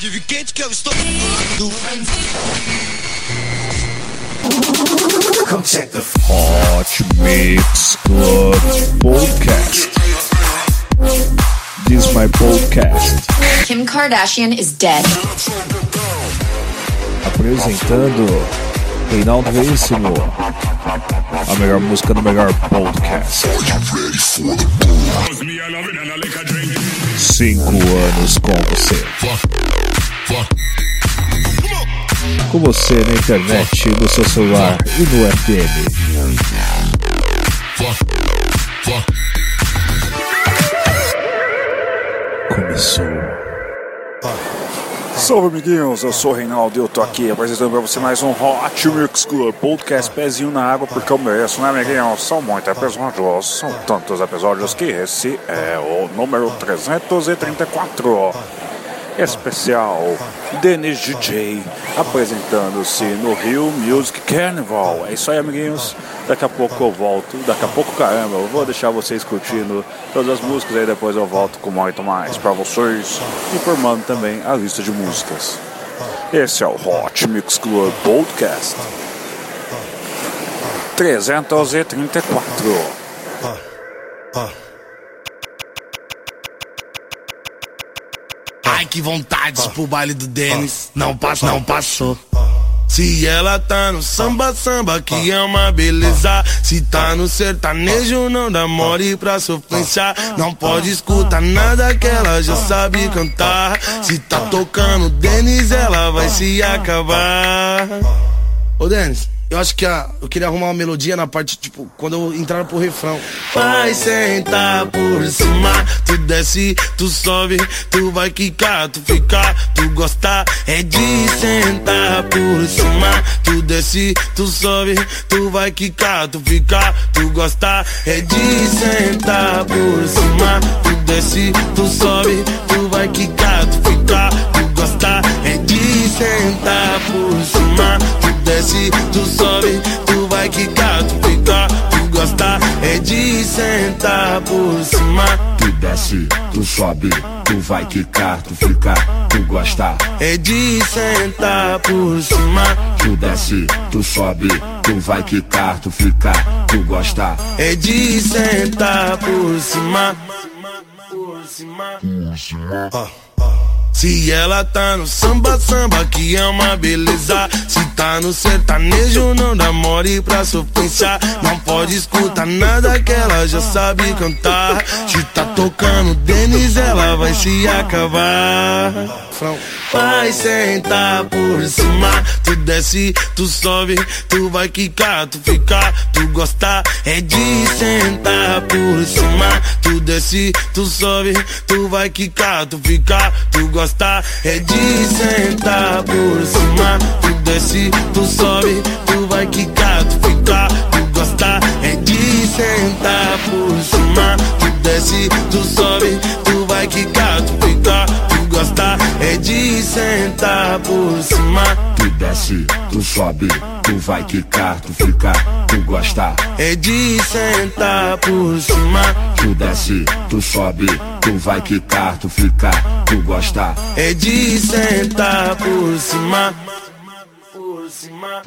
pode vir quente que eu estou. Come check the Hot Mix Club Podcast. This is my podcast. Kim Kardashian is dead. Apresentando Reinaldo Veríssimo. A melhor música do melhor podcast. Cinco anos com você. Com você na internet, no seu celular e no FM. Começou. Salve amiguinhos, eu sou o Reinaldo e eu tô aqui apresentando pra você mais um Hot Mix Club Podcast Pezinho na água porque eu mereço, né amiguinhos? São muitos episódios, são tantos episódios que esse é o número 334 especial Denis DJ apresentando-se no Rio Music Carnival. É isso aí, amiguinhos. Daqui a pouco eu volto. Daqui a pouco, caramba, eu vou deixar vocês curtindo todas as músicas. Aí depois eu volto com muito mais para vocês, informando também a lista de músicas. Esse é o Hot Mix Club Podcast 334. Ai, que vontade pro baile do Denis. Não passou, não passou. Se ela tá no samba, samba que é uma beleza. Se tá no sertanejo, não dá mole pra sofrência. Não pode escutar nada que ela já sabe cantar. Se tá tocando Denis, ela vai se acabar. Ô Denis, eu acho que a, eu queria arrumar uma melodia na parte, tipo, quando eu entrar pro refrão. Vai sentar por cima, tu desce, tu sobe, tu vai quicar, tu ficar, tu gostar. É de sentar por cima, tu desce, tu sobe, tu vai quicar, tu ficar, tu gostar. É de sentar por cima, tu desce, tu sobe, por cima. Tu desce, tu sobe, tu vai quicar, tu fica, tu gosta. É de sentar por cima. Tu desce, tu sobe, tu vai quicar, tu fica, tu gosta. É de sentar por cima. Por cima. Se ela tá no samba, samba que é uma beleza. Se tá no sertanejo, não dá mole pra sofrência. Não pode escutar nada que ela já sabe cantar. Se tá tocando Denis, ela vai se acabar. Vai sentar por cima, tu desce, tu sobe, tu vai quicar, tu ficar, tu gostar. É de sentar por cima, tu desce, tu sobe, tu vai quicar, tu ficar, tu gostar. É de sentar por cima, tu desce, tu sobe, tu vai quicar, tu ficar, tu gostar. É de sentar por cima, tu desce, tu sobe, tu vai quicar, tu ficar, tu gostar. É de sentar por cima. Tu desce, tu sobe, tu vai quicar, tu fica, tu gosta. É de sentar por cima. Tu desce, tu sobe, tu vai quicar, tu fica, tu gosta. É de sentar por cima. Por cima.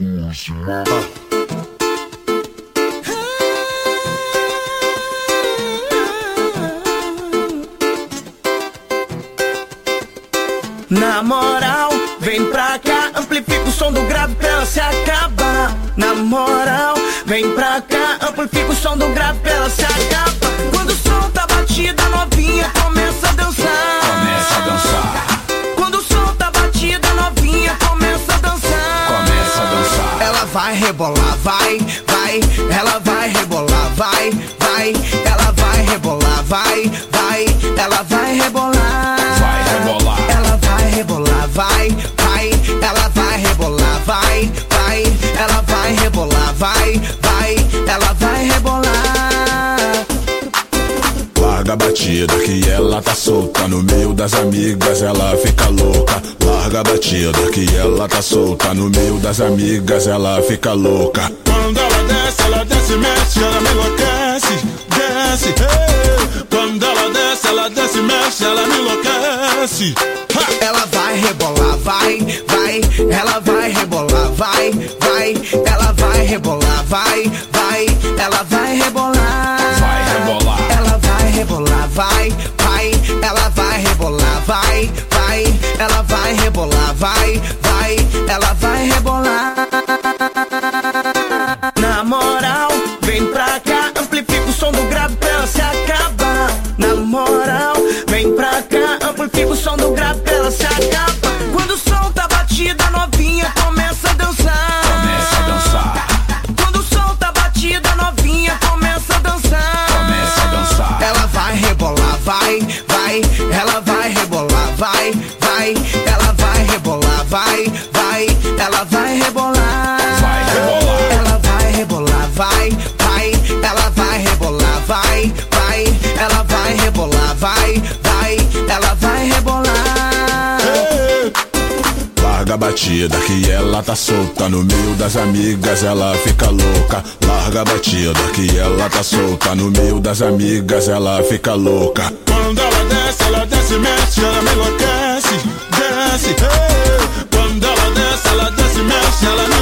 Na moral, vem pra cá, amplifica o som do grave pra ela se acabar. Na moral, vem pra cá, amplifica o som do grave pra ela se acabar. Quando o som tá batida, novinha começa a dançar. Começa a dançar, Quando o som tá batida, novinha começa a dançar. começa a dançar. Ela vai rebolar, vai, vai. Ela vai rebolar, vai, vai. Ela vai rebolar, vai, vai. Ela vai rebolar. Vai rebolar. Vai rebolar, vai, vai. Ela vai rebolar. Larga a batida que ela tá solta No meio das amigas ela fica louca Larga a batida que ela tá solta No meio das amigas ela fica louca Quando ela desce, ela desce, mexe, ela me enlouquece Desce, hey. Quando ela desce, ela desce, mexe, ela me enlouquece desce. Ha! Ela vai rebolar, vai, vai. Ela vai rebolar, vai, vai. Ela vai rebolar, vai, vai. Ela vai rebolar. Vai rebolar. Ela vai rebolar, vai, vai. Ela vai rebolar, vai, vai. Ela vai rebolar, vai, vai. Ela vai rebolar. Larga a batida que ela tá solta no meio das amigas, ela fica louca. Larga a batida que ela tá solta no meio das amigas, ela fica louca. Quando ela desce, ela desce, mexe, ela me enlouquece. Desce, hey. Quando ela desce, ela desce, mexe, ela me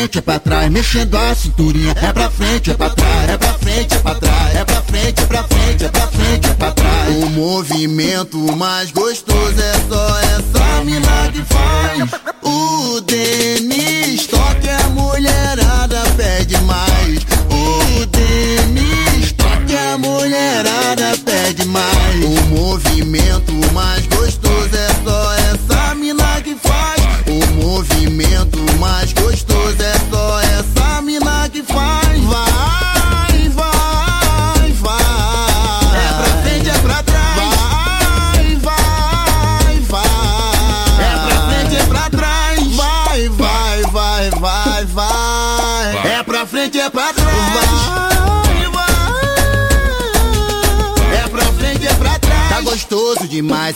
frente, é pra trás, mexendo a cinturinha, é pra frente, é pra trás, é pra frente, é pra trás, é pra frente, é pra frente, é pra frente, é pra trás. O movimento mais gostoso é só essa mina que faz. O Denis toca a mulherada pede mais. O Denis toca a mulherada pede mais. O movimento mais gostoso é só essa mina que faz. O movimento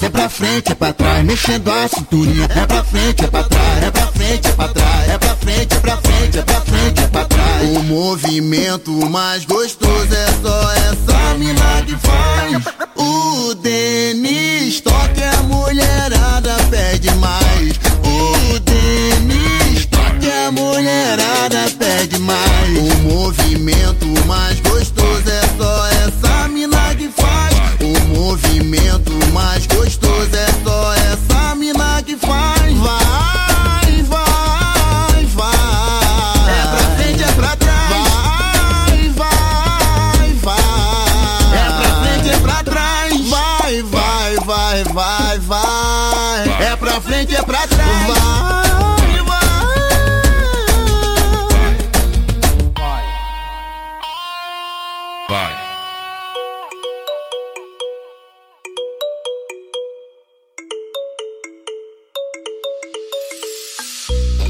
é pra frente, é pra trás, mexendo a cinturinha, é pra frente, é pra trás, é pra frente, é pra trás, é pra frente, é pra frente, é pra frente, é pra trás. O movimento mais gostoso é só essa mina que faz. O Denis toca a mulherada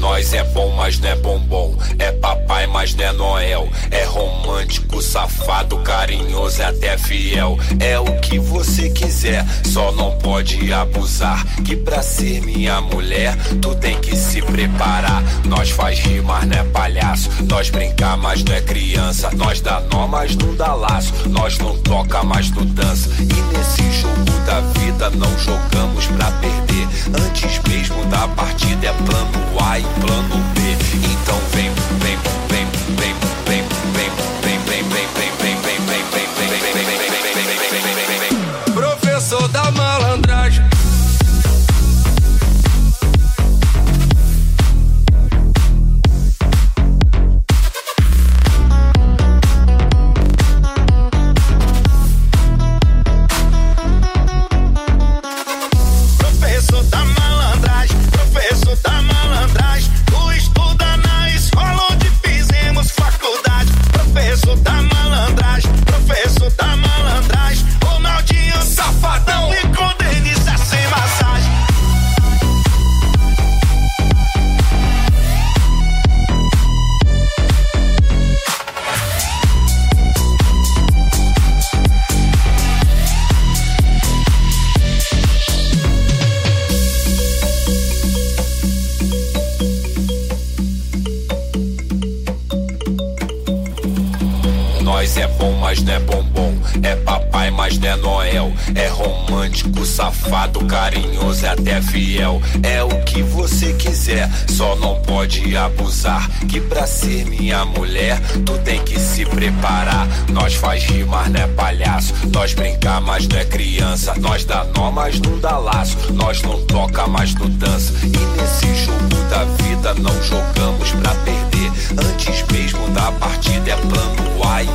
Nós é bom, mas não é bombom. É papai, mas não é Noel. É romântico, safado, carinhoso, é até fiel. É o que você quiser, só não pode abusar. Que pra ser minha mulher, tu tem que se preparar. Nós faz rir, mas não é palhaço. Nós brincar, mas não é criança. Nós dá nó, mas não dá laço. Nós não toca, mas não dança. E nesse jogo da vida não jogamos pra perder. Antes mesmo da partida é plano A plano B. Então vem, vem, Nós é bom, mas não é bombom. É papai, mas não é Noel. É romântico, safado, carinhoso, é até fiel. É o que você quiser, só não pode abusar. Que pra ser minha mulher, tu tem que se preparar. Nós faz rir, mas não é palhaço. Nós brincar, mas não é criança. Nós dá nó, mas não dá laço. Nós não toca, mas não dança. E nesse jogo da vida não jogamos pra perder. Antes mesmo da partida é plano A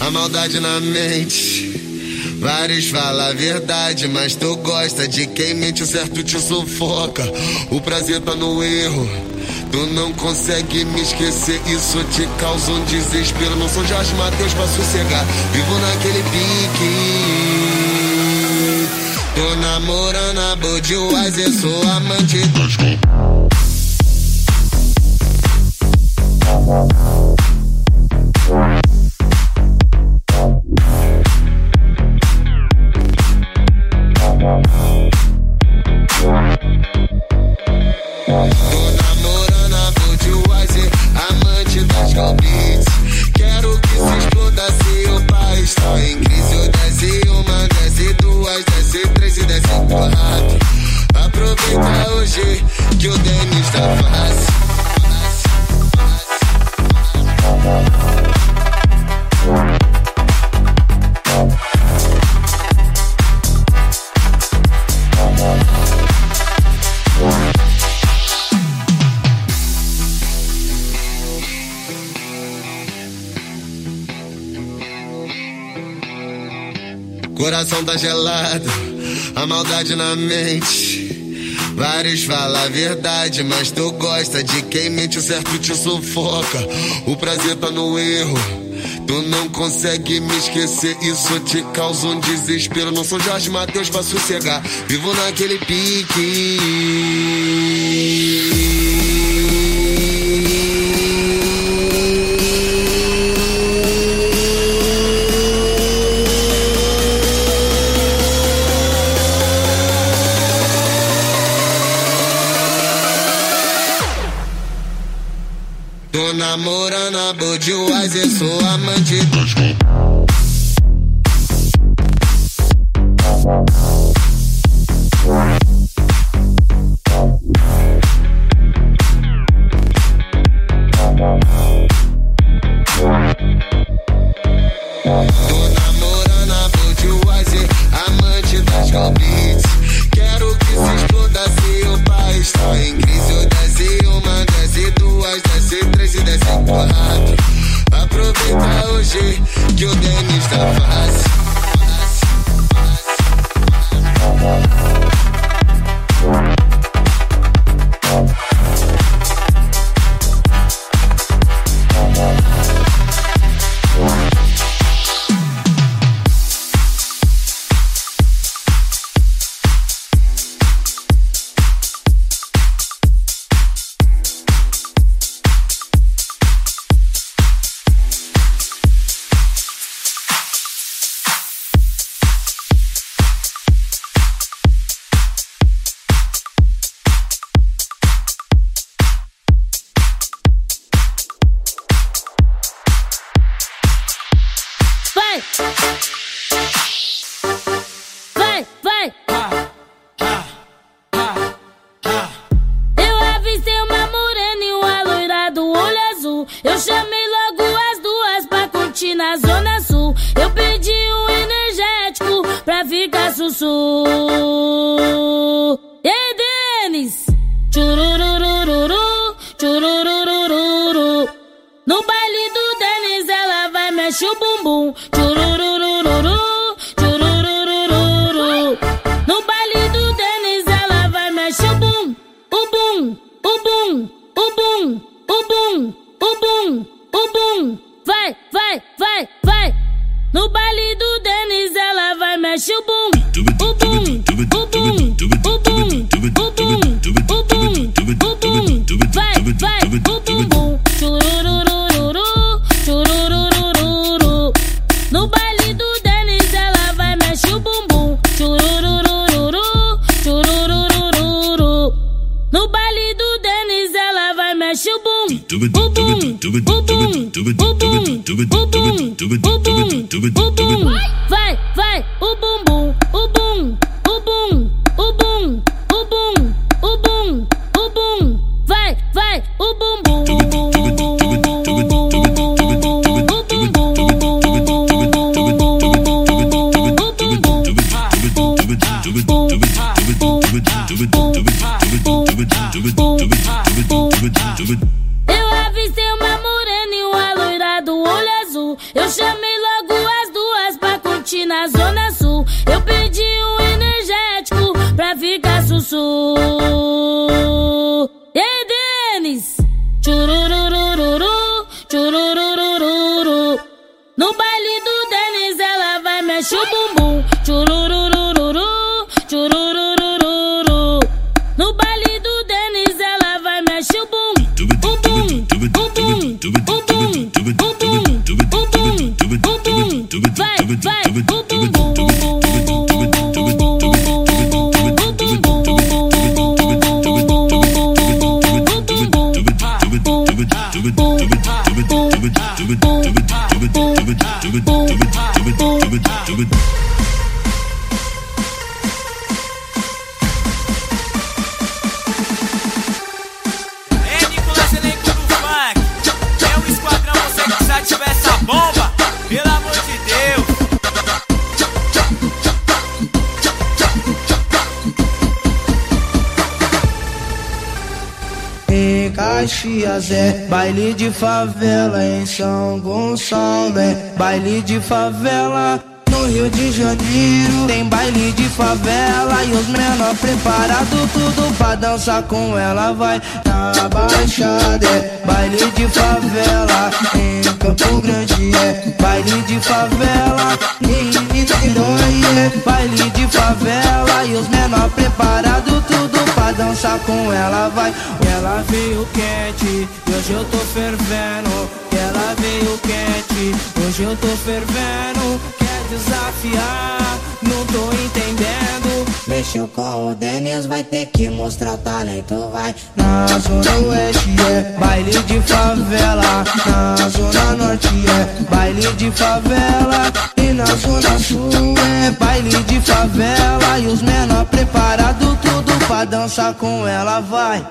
A maldade na mente. Vários falam a verdade, mas tu gosta de quem mente, o certo te sufoca. O prazer tá no erro. Tu não consegue me esquecer, isso te causa um desespero. Não sou Jorge Matheus pra sossegar, vivo naquele pique. Tô namorando a Budweiser, sou amante dos Gelado, a maldade na mente. Vários falam a verdade, mas tu gosta de quem mente, o certo te sufoca. O prazer tá no erro. Tu não consegue me esquecer, isso te causa um desespero. Não sou Jorge Matheus pra sossegar, vivo naquele Tô Hey! O bum, o bum, o bum. Vai, vai, vai, vai. No baile do Denis ela vai mexer o bum, favela, em São Gonçalo é baile de favela. No Rio de Janeiro tem baile de favela e os menor preparado tudo pra dançar com ela vai na Baixada é baile de favela em Campo Grande é baile de favela Niterói é baile de favela e os menor preparado tudo pra dançar com ela vai. Ela veio quente e hoje eu tô fervendo ela veio quente hoje eu tô fervendo desafiar. Não tô entendendo. Mexeu com o Denis, vai ter que mostrar o talento, vai. Na zona oeste é. baile de favela. Na zona norte é baile de favela. E na zona sul é baile de favela. E os menor preparado tudo pra dançar com ela, vai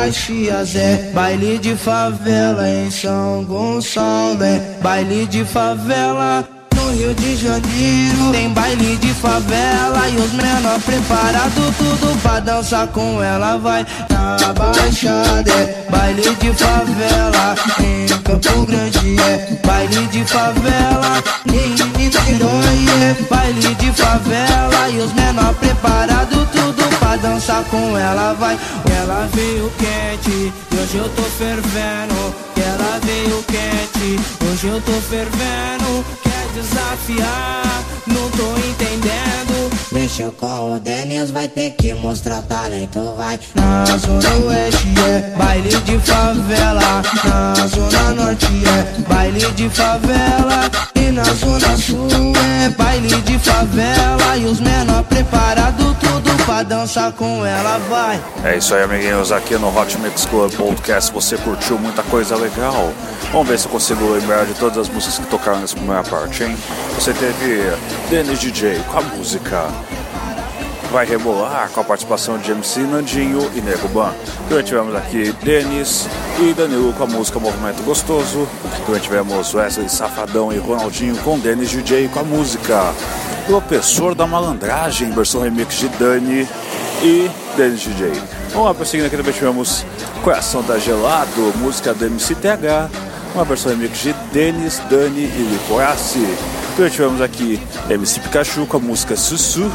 Caxias é baile de favela, em São Gonçalo é baile de favela. No Rio de Janeiro tem baile de favela e os menor preparado tudo pra dançar com ela vai na Baixada é baile de favela, em Campo Grande é baile de favela, em Niterói é baile de favela e os menor preparado dançar com ela vai. Ela veio quente hoje eu tô fervendo. Ela veio quente hoje eu tô fervendo desafiar, não tô entendendo. Mexeu com o Denis, vai ter que mostrar talento, vai. Na zona oeste é baile de favela, na zona norte é baile de favela. E na zona sul é baile de favela. E os menor preparado tudo pra dançar com ela, vai. É isso aí, amiguinhos. Aqui no Hot Mix Club Podcast você curtiu muita coisa legal. Vamos ver se eu consigo lembrar de todas as músicas que tocaram nessa primeira parte, hein? Você teve Dennis DJ com a música Vai Rebolar com a participação de MC Nandinho e Nego Ban. Também tivemos aqui Denis e Danilo com a música Movimento Gostoso. Também tivemos Wesley Safadão e Ronaldinho com Denis DJ com a música Professor da Malandragem, versão remix de Dani e Denis DJ. Vamos lá, prosseguindo aqui também tivemos Coração da Gelado, música do MCTH, uma versão remix de Denis, Dani e Licorace. Também tivemos aqui MC Pikachu com a música Sussu.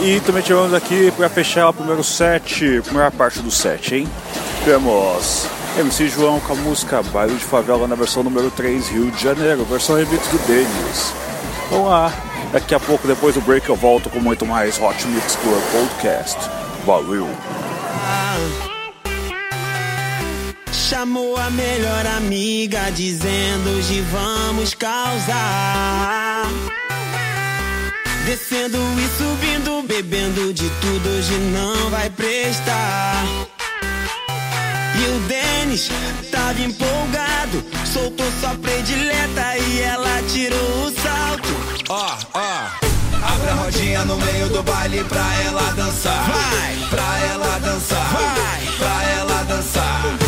E também tivemos aqui para fechar o primeiro set, primeira parte do set, hein? Temos MC João com a música Baile de Favela na versão número 3, Rio de Janeiro, versão remix do Denis. Vamos lá, daqui a pouco, depois do break, eu volto com muito mais Hot Mix Club Podcast. Valeu! Chamou a melhor amiga, dizendo hoje vamos causar. Descendo e subindo, bebendo de tudo, hoje não vai prestar. E o Denis tava empolgado, soltou sua predileta e ela tirou o salto. Ó, ó, abre a rodinha no meio do baile pra ela dançar. Vai, pra ela dançar. vai, pra ela dançar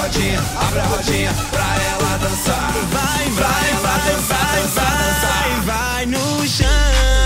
rodinha, abre a rodinha pra ela dançar. Vai, vai, vai, vai, vai, vai, vai no chão.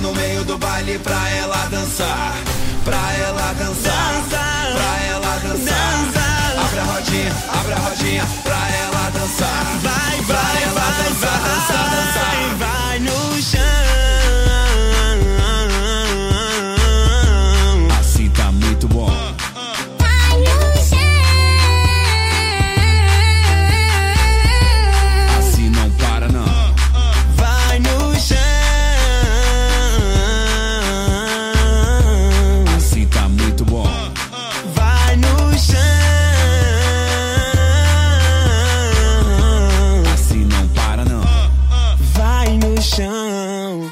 no meio do baile pra ela dançar. Pra ela dançar. Dança, pra ela dançar. Dança. Abre a rodinha, abre a rodinha pra ela dançar. Vai, pra vai, ela vai, dançar, vai. dançar, dançar, dançar.